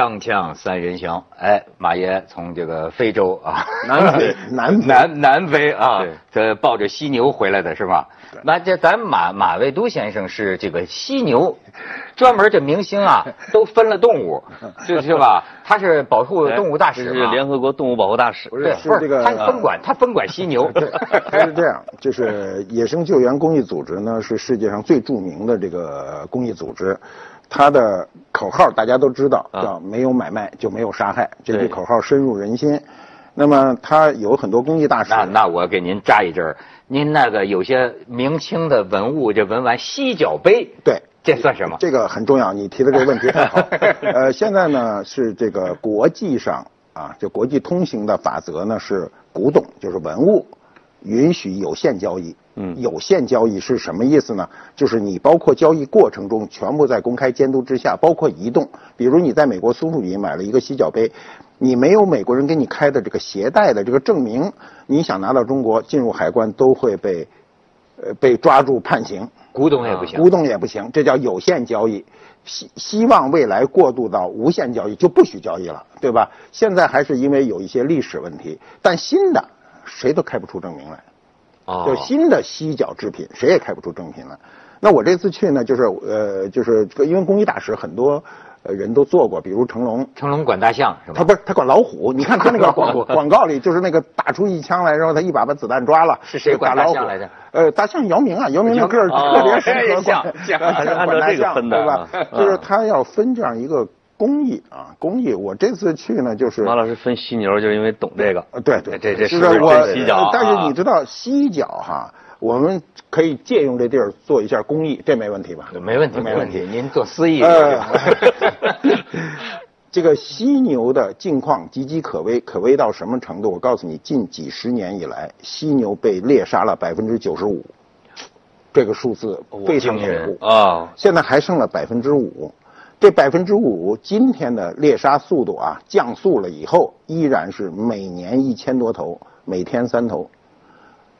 锵锵三人行，哎，马爷从这个非洲啊，南非 南南南非啊，这抱着犀牛回来的是吧？那这咱马马未都先生是这个犀牛，专门这明星啊 都分了动物，就是吧？他是保护动物大使联合国动物保护大使。对，不是这个他分管他分管犀牛，他是这样，就是野生救援公益组织呢，是世界上最著名的这个公益组织。它的口号大家都知道，啊叫“没有买卖就没有杀害”，这句口号深入人心。那么他有很多公益大使，那那我给您扎一针儿您那个有些明清的文物，这文玩犀角杯，对，这算什么？这个很重要，你提的这个问题很好。呃，现在呢是这个国际上啊，就国际通行的法则呢是古董，就是文物，允许有限交易。嗯有限交易是什么意思呢？就是你包括交易过程中全部在公开监督之下，包括移动。比如你在美国苏富比买了一个洗脚杯，你没有美国人给你开的这个携带的这个证明，你想拿到中国进入海关都会被，呃，被抓住判刑。古董也不行。古董也不行，这叫有限交易。希希望未来过渡到无限交易，就不许交易了，对吧？现在还是因为有一些历史问题，但新的谁都开不出证明来，哦就新的犀角制品谁也开不出证明来。那我这次去呢，就是呃，就是因为公益大使很多呃人都做过，比如成龙，成龙管大象是吧？他不是他管老虎，你看他那个广广告里，就是那个打出一枪来，然后他一把把子弹抓了，是谁管老虎大象来着？呃，大象姚明啊，姚明那个特别适合像管，大 这个分的象对吧啊？就是他要分这样一个工艺啊，工艺。我这次去呢，就是马老师分犀牛，就是因为懂这个。呃，对对，这这就是我犀角啊但是你知道犀角哈，我们可以借用这地儿做一下公益，这没问题吧？没问题，没问题。您做私益。呃，这个犀牛的境况岌岌可危，可危到什么程度？我告诉你，近几十年以来，犀牛被猎杀了百分之九十五，这个数字非常恐怖。啊，现在还剩了百分之五，这百分之五今天的猎杀速度啊降速了以后，依然是每年一千多头，每天三头。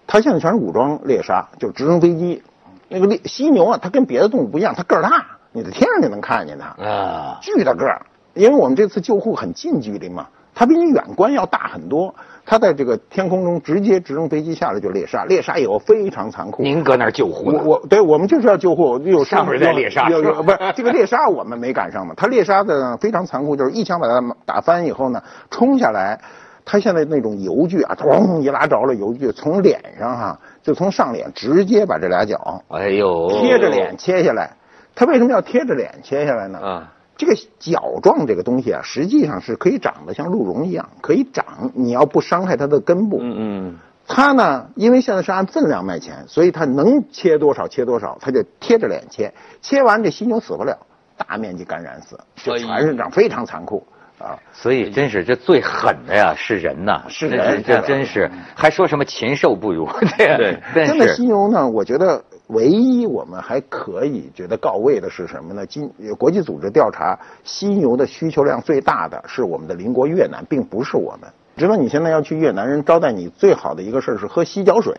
它现在全是武装猎杀，就是直升飞机。那个猎犀牛啊，它跟别的动物不一样，它个儿大，你在天上就能看见它，啊，巨大个儿。因为我们这次救护很近距离嘛，它比你远观要大很多。它在这个天空中直接直升飞机下来就猎杀，猎杀以后非常残酷。您搁那儿救护？我我对我们就是要救护，有上面在猎杀有有不是这个猎杀我们没赶上嘛？他猎杀的非常残酷，就是一枪把它打翻以后呢，冲下来，他现在那种油锯啊，咚一拉着了油锯，从脸上哈、就从上脸直接把这俩脚哎呦，贴着脸切下来。他为什么要贴着脸切下来呢？啊，这个角状这个东西啊，实际上是可以长得像鹿茸一样，可以长，你要不伤害它的根部。嗯嗯，它呢，因为现在是按分量卖钱，所以它能切多少切多少，它就贴着脸切。切完这犀牛死不了，大面积感染死，就全是这样，非常残酷啊。所以真是这最狠的呀是人呐，是人这这真是还说什么禽兽不如，对对真现在犀牛呢，我觉得唯一我们还可以觉得告慰的是什么呢？今国际组织调查，犀牛的需求量最大的是我们的邻国越南，并不是我们。知道你现在要去越南，人招待你最好的一个事儿是喝犀角水。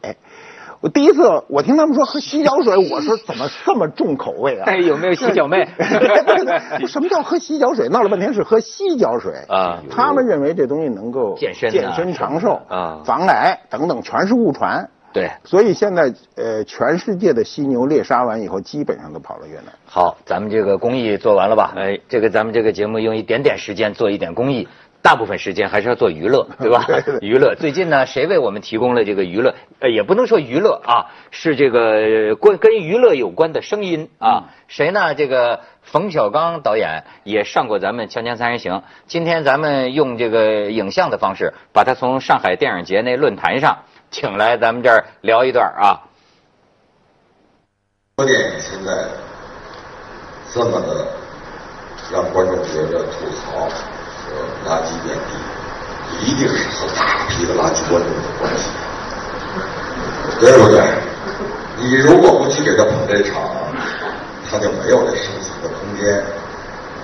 我第一次我听他们说喝犀角水，我说怎么这么重口味啊？哎，有没有犀角妹？什么叫喝犀角水？闹了半天是喝犀角水啊他们认为这东西能够健身啊健身长寿啊防癌等等，全是误传。对，所以现在呃，全世界的犀牛猎杀完以后，基本上都跑到越南。好，咱们这个公益做完了吧？哎这个咱们这个节目用一点点时间做一点公益，大部分时间还是要做娱乐，对吧？娱乐。最近呢，谁为我们提供了这个娱乐？呃，也不能说娱乐啊，是这个呃关跟娱乐有关的声音啊。谁呢？这个冯小刚导演也上过咱们《锵锵三人行》。今天咱们用这个影像的方式，把他从上海电影节那论坛上请来，咱们这儿聊一段啊。说电影现在这么的让观众觉得吐槽和垃圾遍地，一定是和大批的垃圾观众有关系，对不对？你如果不去给他捧这场，他就没有这生存的空间。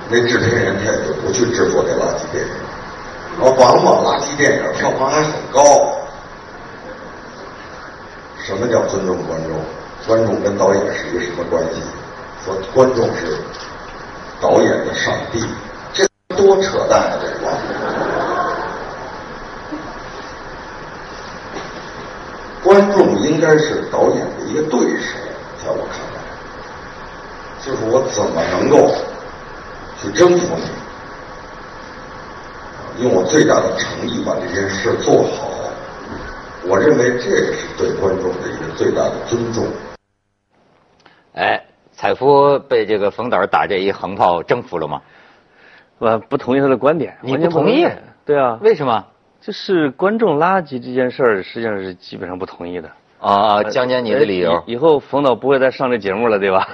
那制片人他也就不去制作这垃圾电影，而往往垃圾电影票房还很高。什么叫尊重观众？观众跟导演是一个什么关系？说观众是导演的上帝，这多扯淡啊！这个。观众应该是导演的一个对手，在我看来，就是我怎么能够去征服你，用我最大的诚意把这件事做好。我认为这个是对观众的一个最大的尊重。哎，采夫被这个冯导打这一横炮征服了吗？我不同意他的观点，你不同意？对啊，为什么？就是观众垃圾这件事儿，实际上是基本上不同意的。啊，讲讲你的理由。以后冯导不会再上这节目了，对吧？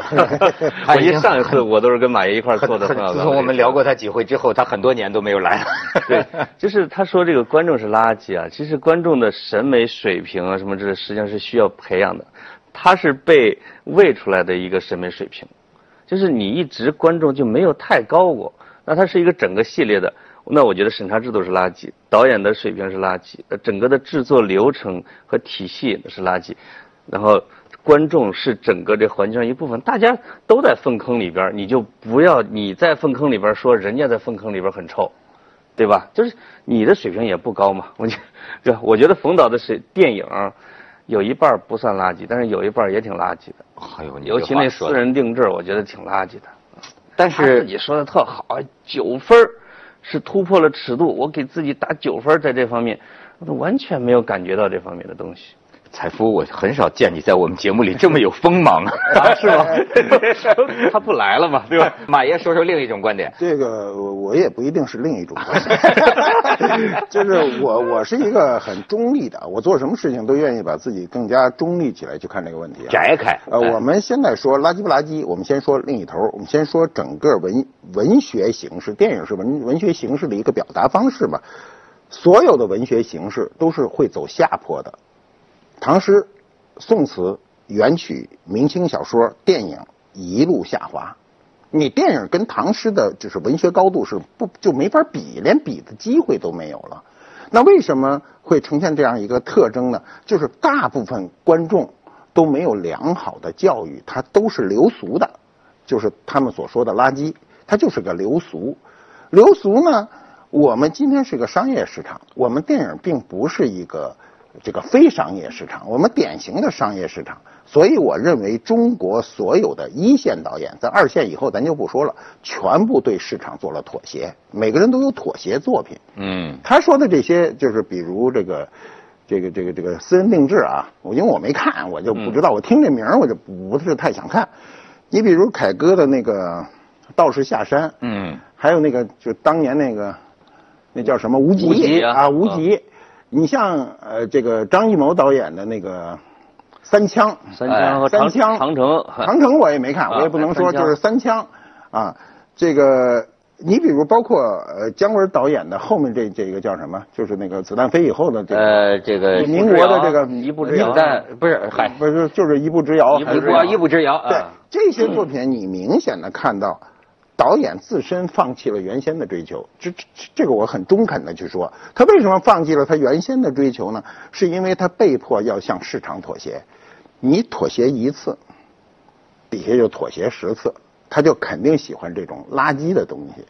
我一上一次我都是跟马爷一块做的。自从我们聊过他几回之后，他很多年都没有来了。对，就是他说这个观众是垃圾啊，其实观众的审美水平啊什么这实际上是需要培养的，他是被喂出来的一个审美水平，就是你一直观众就没有太高过，那他是一个整个系列的。那我觉得审查制度是垃圾，导演的水平是垃圾，呃，整个的制作流程和体系是垃圾，然后观众是整个这环境上一部分，大家都在粪坑里边，你就不要你在粪坑里边说人家在粪坑里边很臭，对吧？就是你的水平也不高嘛，我觉，对吧？我觉得冯导的是电影，有一半不算垃圾，但是有一半也挺垃圾的。哎呦，尤其那私人定制，我觉得挺垃圾的。但是你说的特好，九分儿。是突破了尺度，我给自己打九分，在这方面，我完全没有感觉到这方面的东西。采夫，我很少见你在我们节目里这么有锋芒啊，是吗？他不来了嘛，对吧？马爷说说另一种观点。这个我我也不一定是另一种观点，就是我我是一个很中立的，我做什么事情都愿意把自己更加中立起来去看这个问题。摘开。呃，我们现在说垃圾不垃圾，我们先说另一头，我们先说整个文文学形式，电影是文文学形式的一个表达方式嘛，所有的文学形式都是会走下坡的。唐诗、宋词、元曲、明清小说、电影一路下滑，你电影跟唐诗的就是文学高度是不就没法比，连比的机会都没有了。那为什么会呈现这样一个特征呢？就是大部分观众都没有良好的教育，他都是流俗的，就是他们所说的垃圾，它就是个流俗。流俗呢，我们今天是个商业市场，我们电影并不是一个。这个非商业市场，我们典型的商业市场，所以我认为中国所有的一线导演，在二线以后咱就不说了，全部对市场做了妥协，每个人都有妥协作品。嗯，他说的这些就是比如这个，这个这个这个私人定制啊，我因为我没看，我就不知道，我听这名儿我就不是太想看。你比如凯歌的那个《道士下山》，嗯，还有那个就当年那个那叫什么无极啊无极。你像呃，这个张艺谋导演的那个《三枪》，三枪和三枪，长城，长城我也没看，我也不能说就是三枪啊。这个你比如包括呃姜文导演的后面这这个叫什么？就是那个子弹飞以后的这个呃这个民国的这个一步之遥，不是嗨，不是就是一步之遥，一步之遥，一步之遥。对这些作品，你明显的看到。导演自身放弃了原先的追求，这这这个我很中肯的去说，他为什么放弃了他原先的追求呢？是因为他被迫要向市场妥协，你妥协一次，底下就妥协十次，他就肯定喜欢这种垃圾的东西，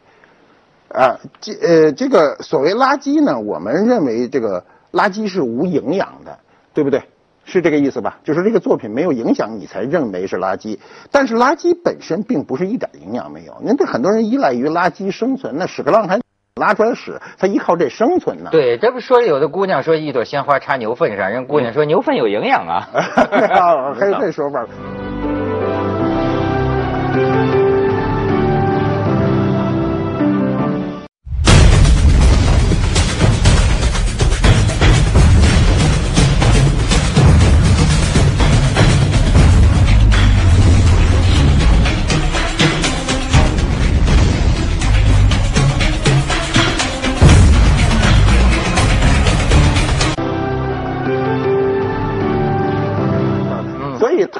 啊，这呃这个所谓垃圾呢，我们认为这个垃圾是无营养的，对不对？是这个意思吧？就是这个作品没有影响，你才认为是垃圾。但是垃圾本身并不是一点营养没有。那这很多人依赖于垃圾生存，那屎壳郎还拉出来屎，他依靠这生存呢。对，这不说有的姑娘说一朵鲜花插牛粪上，人姑娘说牛粪有营养啊。还有这说法。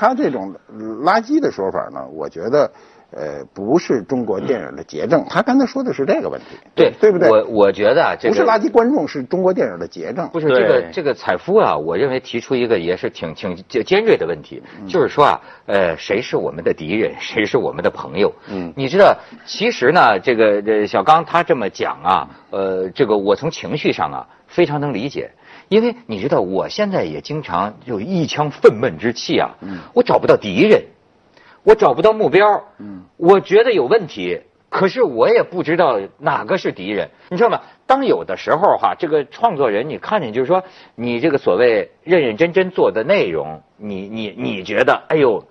他这种垃圾的说法呢，我觉得，呃，不是中国电影的结症。他刚才说的是这个问题，对对不对？我我觉得啊，这个不是垃圾观众，是中国电影的结症。不是这个这个采夫啊，我认为提出一个也是挺挺尖尖锐的问题，就是说啊，呃，谁是我们的敌人，谁是我们的朋友？嗯你知道，其实呢，这个这小刚他这么讲啊，呃，这个我从情绪上啊非常能理解，因为你知道，我现在也经常有一腔愤懑之气啊，我找不到敌人，我找不到目标，嗯，我觉得有问题，可是我也不知道哪个是敌人，你知道吗？当有的时候哈，这个创作人你看见就是说，你这个所谓认认真真做的内容，你你你觉得，哎呦，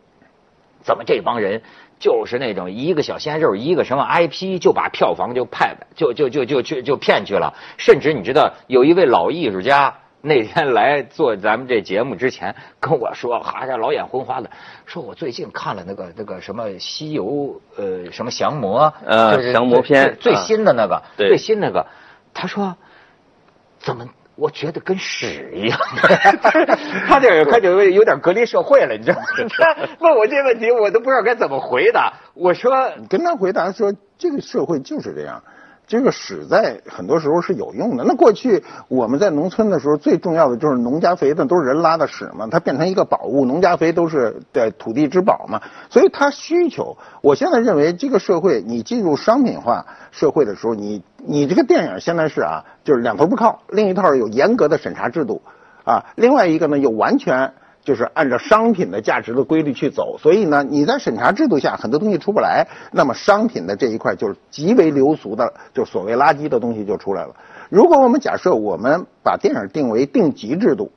怎么这帮人就是那种一个小鲜肉，一个什么 IP 就把票房就派就就就就就就骗去了，甚至你知道有一位老艺术家。那天来做咱们这节目之前跟我说，哈家老眼昏花的，说我最近看了那个那个什么西游呃什么降魔，呃降魔篇最新的那个，对最新那个，他说怎么？我觉得跟屎一样，他这他就有点隔离社会了，你知道吗？他问我这问题，我都不知道该怎么回答。我说你跟他回答说，这个社会就是这样。这个屎在很多时候是有用的。那过去我们在农村的时候，最重要的就是农家肥，那都是人拉的屎嘛，它变成一个宝物。农家肥都是在土地之宝嘛，所以它需求。我现在认为这个社会，你进入商品化社会的时候，你你这个电影现在是啊，就是两头不靠，另一套有严格的审查制度啊，另外一个呢又完全。就是按照商品的价值的规律去走，所以呢，你在审查制度下很多东西出不来，那么商品的这一块就是极为流俗的，就所谓垃圾的东西就出来了。如果我们假设我们把电影定为定级制度，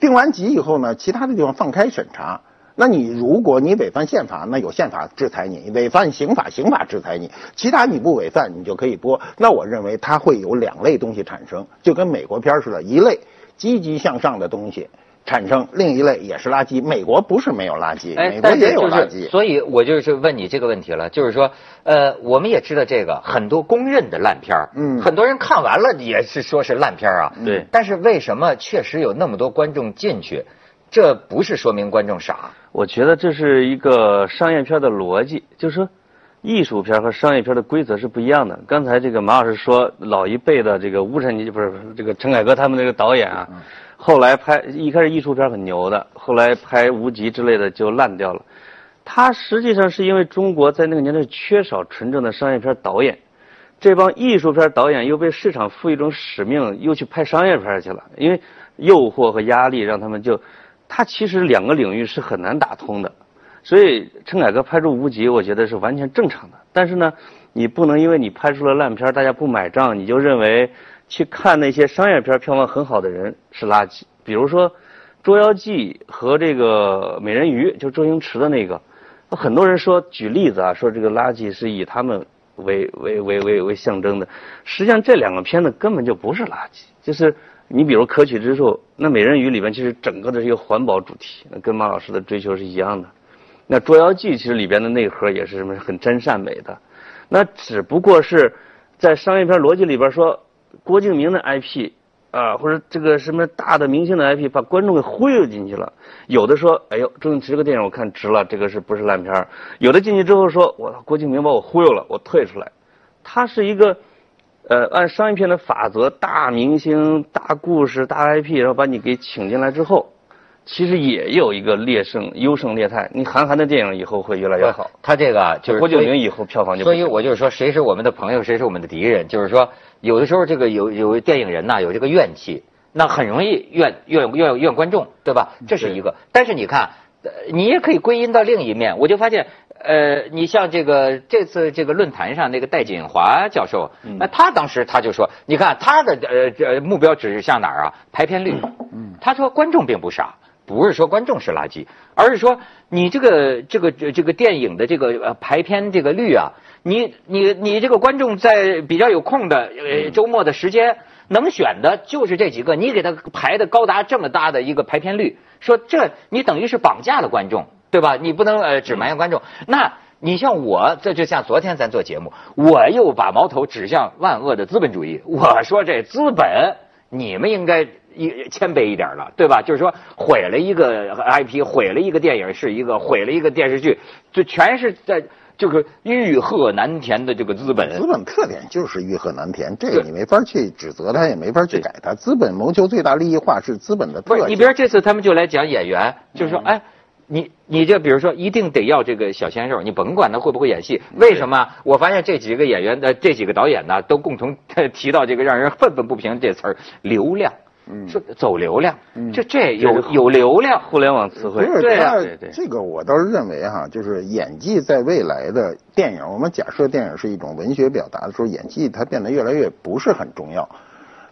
定完级以后呢，其他的地方放开审查。那你如果你违反宪法，那有宪法制裁你；违反刑法，刑法制裁你。其他你不违反，你就可以播。那我认为它会有两类东西产生，就跟美国片似的，一类积极向上的东西。产生另一类也是垃圾。美国不是没有垃圾，哎，美国也有垃圾。就是，所以我就是问你这个问题了，就是说，呃，我们也知道这个很多公认的烂片儿嗯很多人看完了也是说是烂片儿啊，对但是为什么确实有那么多观众进去？这不是说明观众傻，我觉得这是一个商业片的逻辑，就是说，艺术片和商业片的规则是不一样的。刚才这个马老师说，老一辈的这个吴晨，不是不是这个陈凯歌他们那个导演啊，后来拍一开始艺术片很牛的，后来拍无极之类的就烂掉了。他实际上是因为中国在那个年代缺少纯正的商业片导演，这帮艺术片导演又被市场赋予一种使命，又去拍商业片去了，因为诱惑和压力让他们就，他其实两个领域是很难打通的。所以陈凯歌拍出无极，我觉得是完全正常的。但是呢，你不能因为你拍出了烂片，大家不买账，你就认为去看那些商业片票房很好的人是垃圾。比如说《捉妖记》和这个《美人鱼》，就周星驰的那个，很多人说举例子啊，说这个垃圾是以他们为为为为为象征的。实际上这两个片子根本就不是垃圾，就是你比如可取之处，那《美人鱼》里边其实整个的是一个环保主题，跟马老师的追求是一样的。那《捉妖记》其实里边的内核也是什么很真善美的，那只不过是在商业片逻辑里边说郭敬明的 IP 啊，或者这个什么大的明星的 IP 把观众给忽悠进去了。有的说，哎呦，周星驰这个电影我看值了，这个是不是烂片儿？有的进去之后说，我郭敬明把我忽悠了，我退出来。它是一个呃按商业片的法则，大明星、大故事、大 IP，然后把你给请进来之后。其实也有一个劣胜优胜劣汰，你韩寒的电影以后会越来越好。他这个啊就是郭敬明以后票房就所以我就是说，谁是我们的朋友，谁是我们的敌人。就是说，有的时候这个有有电影人呐、有这个怨气，那很容易怨怨怨怨观众，对吧？这是一个。但是你看，呃你也可以归因到另一面，我就发现。呃，你像这个这次这个论坛上那个戴锦华教授，那、他当时他就说，你看他的呃这目标指向哪儿啊？排片率。嗯，他说观众并不傻，不是说观众是垃圾，而是说你这个这个这这个电影的这个呃排片这个率啊，你你你这个观众在比较有空的呃周末的时间。能选的就是这几个，你给他排的高达这么大的一个排片率，说这你等于是绑架了观众，对吧？你不能呃只埋怨观众。那你像我，这就像昨天咱做节目，我又把矛头指向万恶的资本主义，我说这资本，你们应该一谦卑一点了，对吧？就是说毁了一个 IP，毁了一个电影是一个，毁了一个电视剧，就全是在这个欲壑难填的这个资本。资本特点就是欲壑难填，这个你没法去指责他，也没法去改他。资本谋求最大利益化是资本的特不是，你比如这次他们就来讲演员，就是说，嗯哎。你你这比如说一定得要这个小鲜肉，你甭管他会不会演戏，为什么？我发现这几个演员的这几个导演呢，都共同 提到这个让人愤愤不平这词儿——流量。嗯说走流量，嗯这这有有流量，互联网词汇不。是对啊对对这个我倒是认为哈，就是演技在未来的电影，我们假设电影是一种文学表达的时候，演技它变得越来越不是很重要。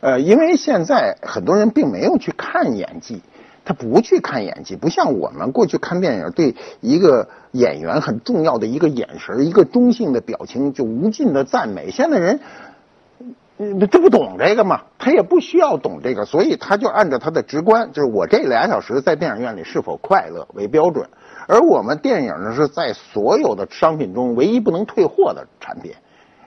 呃，因为现在很多人并没有去看演技，他不去看演技，不像我们过去看电影，对一个演员很重要的一个眼神、一个中性的表情就无尽的赞美。现在人。嗯，这不懂这个嘛，他也不需要懂这个，所以他就按照他的直观，就是我这俩小时在电影院里是否快乐为标准。而我们电影呢是在所有的商品中唯一不能退货的产品。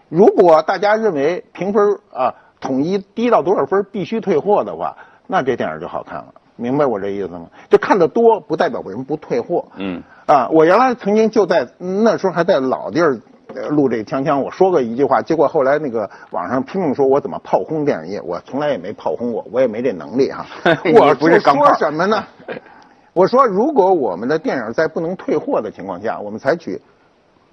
如果大家认为评分啊统一低到多少分必须退货的话，那这电影就好看了。明白我这意思吗？就看得多不代表人不退货。嗯，啊，我原来曾经就在那时候还在老地儿呃录这锵锵，我说过一句话，结果后来那个网上拼命说我怎么炮轰电影业，我从来也没炮轰过，我也没这能力哈。你我不是说什么呢？我说如果我们的电影在不能退货的情况下，我们采取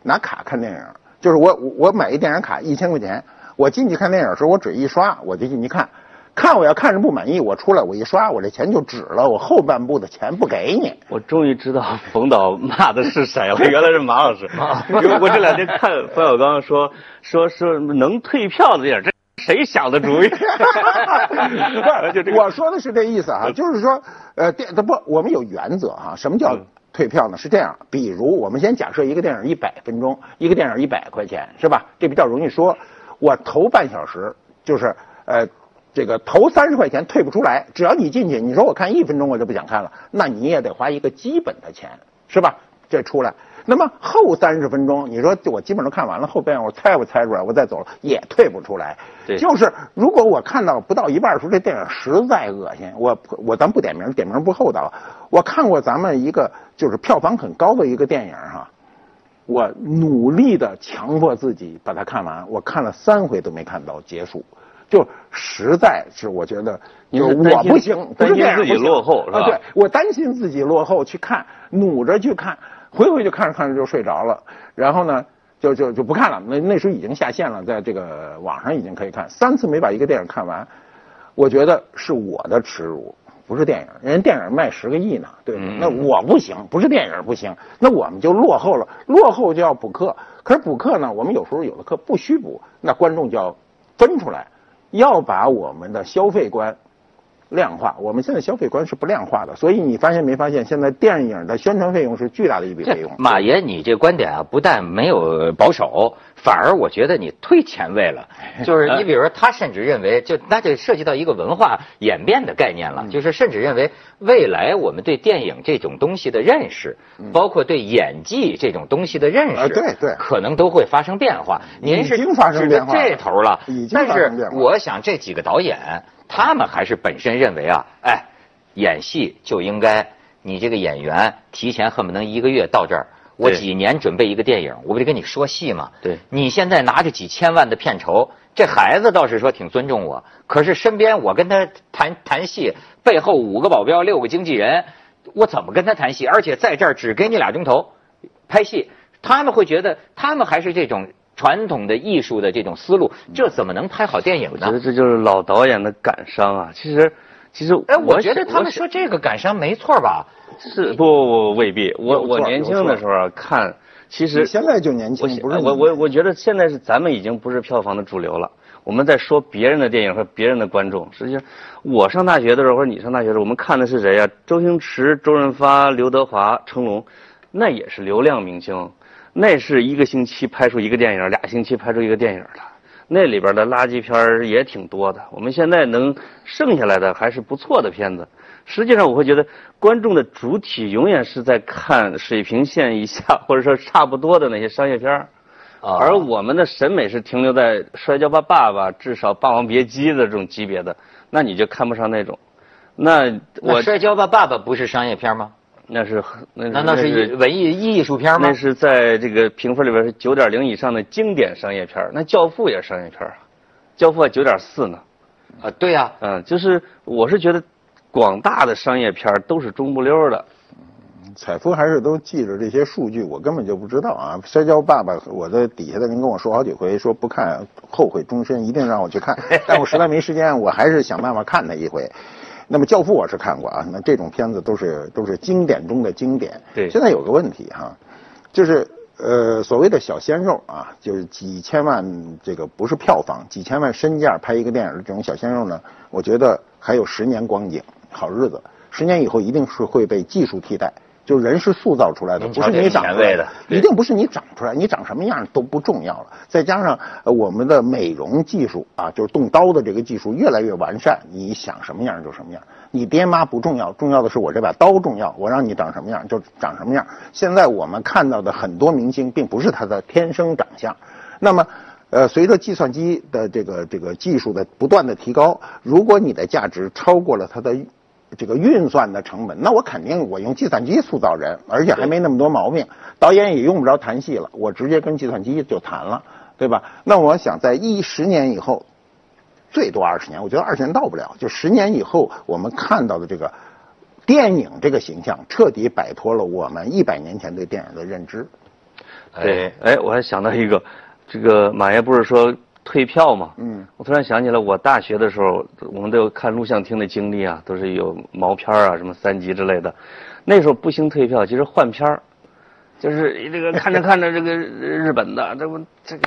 拿卡看电影，就是我我我买一电影卡一千块钱，我进去看电影的时候我只一刷我就进去看。看我要看着不满意，我出来我一刷，我这钱就止了，我后半部的钱不给你。我终于知道冯导骂的是谁了，原来是马老师。因为我这两天看冯小刚说说说能退票的电影，这谁想的主意？就这我说的是这意思啊，就是说，呃，电它不，我们有原则哈、什么叫嗯退票呢？是这样，比如我们先假设一个电影一百分钟，一个电影一百块钱，是吧？这比较容易说。我头半小时就是呃。这个头三十块钱退不出来，只要你进去，你说我看一分钟我就不想看了，那你也得花一个基本的钱，是吧？这出来，那么后三十分钟，你说我基本上看完了，后边我猜不猜出来，我再走了也退不出来。对就是如果我看到不到一半的时候，这电影实在恶心，我我咱不点名，点名不厚道。我看过咱们一个就是票房很高的一个电影哈、我努力的强迫自己把它看完，我看了三回都没看到结束，就实在是我觉得，我不行，不是担心自己这样不行落后是吧啊对，我担心自己落后去看，努着去看，回回就看着看着就睡着了，然后呢，就就就不看了。那那时候已经下线了，在这个网上已经可以看，三次没把一个电影看完，我觉得是我的耻辱。不是电影，人家电影卖十个亿呢，对那我不行，不是电影不行，那我们就落后了，落后就要补课。可是补课呢，我们有时候有的课不需补，那观众就要分出来，要把我们的消费观量化。我们现在消费观是不量化的，所以你发现没发现，现在电影的宣传费用是巨大的一笔费用。马爷，你这观点啊，不但没有保守，反而我觉得你忒前卫了。就是你比如说，他甚至认为，就那就涉及到一个文化演变的概念了，嗯。就是甚至认为未来我们对电影这种东西的认识，包括对演技这种东西的认识，啊对对。可能都会发生变化。您是已经发生变化了。这头了，已经但是发生变化我想这几个导演，他们还是本身认为啊，哎，演戏就应该你这个演员提前恨不能一个月到这儿，我几年准备一个电影，我不得跟你说戏吗？对你现在拿着几千万的片酬，这孩子倒是说挺尊重我，可是身边我跟他谈谈戏，背后五个保镖六个经纪人，我怎么跟他谈戏？而且在这儿只给你俩钟头拍戏，他们会觉得他们还是这种传统的艺术的这种思路，这怎么能拍好电影呢？我觉得这就是老导演的感伤啊。其实，其实哎，我觉得他们说这个感伤没错吧？是不不不未必。我我年轻的时候啊看，其实你现在就年轻，不是我我我觉得现在是咱们已经不是票房的主流了。我们在说别人的电影和别人的观众。实际上，我上大学的时候或者你上大学的时候，我们看的是谁呀、周星驰、周润发、刘德华、成龙，那也是流量明星，那是一个星期拍出一个电影，俩星期拍出一个电影的。那里边的垃圾片儿也挺多的。我们现在能剩下来的还是不错的片子。实际上，我会觉得观众的主体永远是在看水平线以下或者说差不多的那些商业片而我们的审美是停留在《摔跤吧，爸爸》至少《霸王别姬》的这种级别的，那你就看不上那种。那我我摔跤吧，爸爸不是商业片吗？那是那那难道是那文艺艺术片吗那？是在这个评分里边是九点零以上的经典商业片儿那《教父》也是商业片儿啊，《教父》九点四呢。啊，对呀、嗯，就是我是觉得广大的商业片儿都是中不溜儿的。采夫还是都记着这些数据，我根本就不知道啊！摔跤爸爸，我的底下的人跟我说好几回，说不看后悔终身，一定让我去看，但我实在没时间，我还是想办法看他一回。那么《教父》我是看过啊，那这种片子都是都是经典中的经典。对现在有个问题哈、就是呃所谓的小鲜肉啊，就是几千万这个不是票房，几千万身价拍一个电影的这种小鲜肉呢，我觉得还有十年光景，好日子。十年以后一定是会被技术替代，就人是塑造出来的，不是你长出来的一定不是你长出来，你长什么样都不重要了。再加上呃我们的美容技术啊，就是动刀的这个技术越来越完善，你想什么样就什么样。你爹妈不重要，重要的是我这把刀重要，我让你长什么样就长什么样。现在我们看到的很多明星，并不是他的天生长相，那么。呃，随着计算机的这个这个技术的不断的提高，如果你的价值超过了它的这个运算的成本，那我肯定我用计算机塑造人，而且还没那么多毛病，导演也用不着谈戏了，我直接跟计算机就谈了，对吧？那我想在一十年以后，最多二十年，我觉得二十年到不了，就十年以后我们看到的这个电影这个形象，彻底摆脱了我们一百年前对电影的认知。对，哎，我还想到一个，这个马爷不是说退票嘛？嗯，我突然想起来，我大学的时候，我们都有看录像厅的经历啊，都是有毛片儿啊，什么三级之类的。那时候不兴退票，其实换片儿，就是这个看着看着这个日本的，这不这个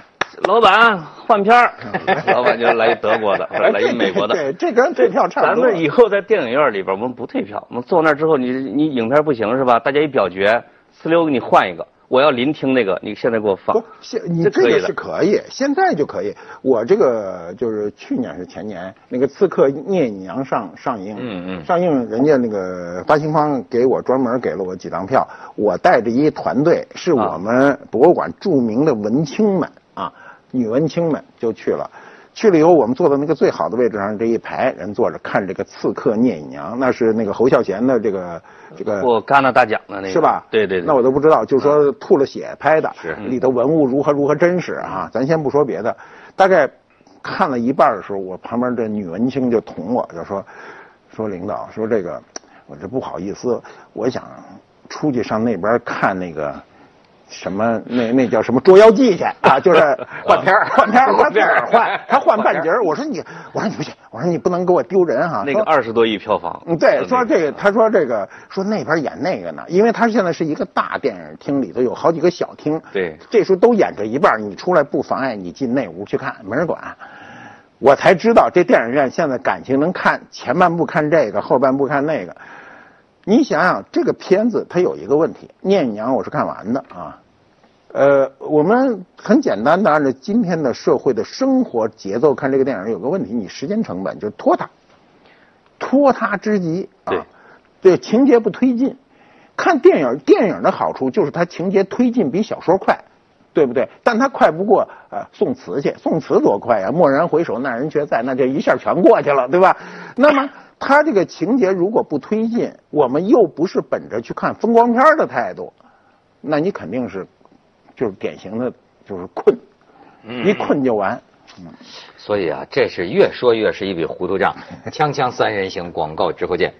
老板换片儿，老板就来一德国的，来一美国的。对，这跟退票差不多。咱们以后在电影院里边，我们不退票，我们坐那儿之后，你你影片不行是吧？大家一表决，呲溜给你换一个，我要聆听那个，你现在给我放不，，现你这个是可以，现在就可以。我这个就是去年是前年，那个《刺客聂隐娘》上上映，嗯嗯上映人家那个发行方给我专门给了我几张票，我带着一团队，是我们博物馆著名的文青们啊，女文青们就去了。去了以后，我们坐在那个最好的位置上，这一排人坐着看这个《刺客聂隐娘》，那是那个侯孝贤的这个这个获戛纳大奖的那个是吧？对对对。那我都不知道，就说吐了血拍的，是里头文物如何如何真实啊！咱先不说别的，大概看了一半的时候，我旁边这女文青就捅我，就说说领导说这个，我这不好意思，我想出去上那边看那个。什么那那叫什么捉妖记去 啊？就是换片儿换片儿换片儿换，他换半截儿。我说你，我说你不行，我说你不能给我丢人哈。那个说二十多亿票房，嗯，对，说这个，他说这个，说那边演那个呢，因为他现在是一个大电影厅，里头有好几个小厅，对这时候都演着一半，你出来不妨碍你进那屋去看，没人管。我才知道这电影院现在感情能看前半部看这个，后半部看那个。你想想，这个片子它有一个问题，《聂隐娘》我是看完的啊。呃，我们很简单的按照今天的社会的生活节奏看这个电影，有个问题，你时间成本就拖沓，拖沓之极啊。对对，情节不推进。看电影，电影的好处就是它情节推进比小说快，对不对？但它快不过呃宋词去，宋词多快呀、蓦然回首，那人却在，那这一下全过去了，对吧？那么它这个情节如果不推进，我们又不是本着去看风光片的态度，那你肯定是就是典型的就是困，一困就完。所以啊，这是越说越是一笔糊涂账。锵锵三人行，广告之后见。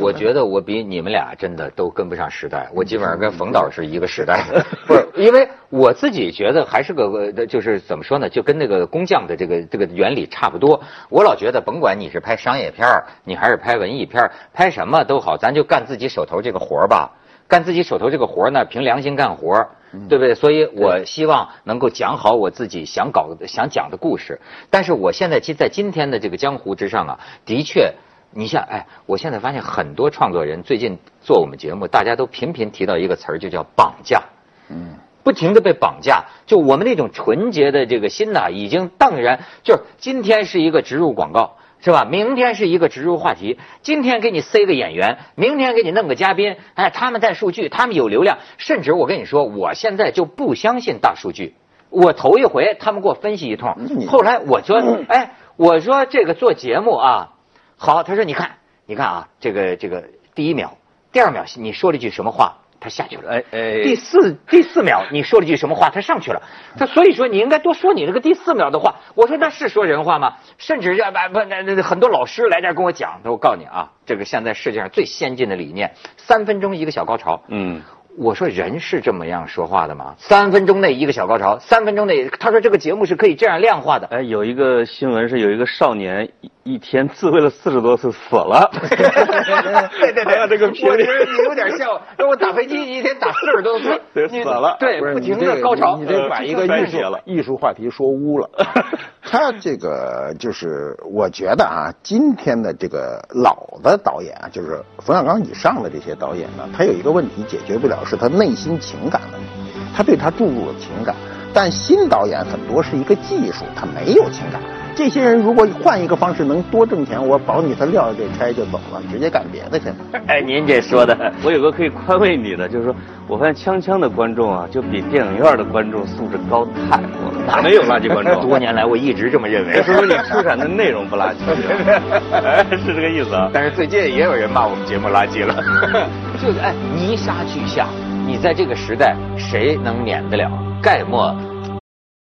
我觉得我比你们俩真的都跟不上时代，我基本上跟冯导是一个时代的，不是因为我自己觉得还是个呃就是怎么说呢，就跟那个工匠的这个这个原理差不多。我老觉得，甭管你是拍商业片儿，你还是拍文艺片儿，拍什么都好，咱就干自己手头这个活儿吧。干自己手头这个活儿呢，凭良心干活儿，对不对？所以我希望能够讲好我自己想搞的、想讲的故事。但是我现在其实在今天的这个江湖之上啊，的确。你像哎，我现在发现很多创作人最近做我们节目，大家都频频提到一个词儿，就叫绑架。嗯，不停的被绑架，就我们那种纯洁的这个心呐，已经荡然。就是今天是一个植入广告，是吧？明天是一个植入话题，今天给你塞个演员，明天给你弄个嘉宾，哎，他们带数据，他们有流量，甚至我跟你说，我现在就不相信大数据。我头一回他们给我分析一通，后来我说，哎，我说这个做节目啊，好，他说你看，你看啊，这个这个第一秒，第二秒你说了句什么话？他下去了，哎哎，第四第四秒你说了句什么话？他上去了，他所以说你应该多说你这个第四秒的话。我说那是说人话吗？甚至要不不那那很多老师来这儿跟我讲，我告诉你啊，这个现在世界上最先进的理念，三分钟一个小高潮。嗯。我说人是这么样说话的吗？三分钟内一个小高潮，三分钟内他说这个节目是可以这样量化的。哎，有一个新闻是有一个少年一一天自慰了四十多次死了。对 对对，这个我觉得你有点像，我打飞机一天打四十多次，死了。对，不停的高潮。你这把一个艺术艺术话题说污了。他这个就是我觉得啊，今天的这个老的导演啊，就是冯小刚以上的这些导演呢，他有一个问题解决不了。是他内心情感问题，他对他注入了情感，但新导演很多是一个技术，他没有情感。这些人如果换一个方式能多挣钱，我保你他撂这差就走了，直接干别的去了。哎，您这说的，我有个可以宽慰你的，就是说我发现锵锵的观众啊，就比电影院的观众素质高太多了。哪没有垃圾观众？多年来我一直这么认为。说明你出产的内容不垃圾，是这个意思啊。但是最近也有人骂我们节目垃圾了。就是哎，泥沙俱下，你在这个时代谁能免得了？盖莫。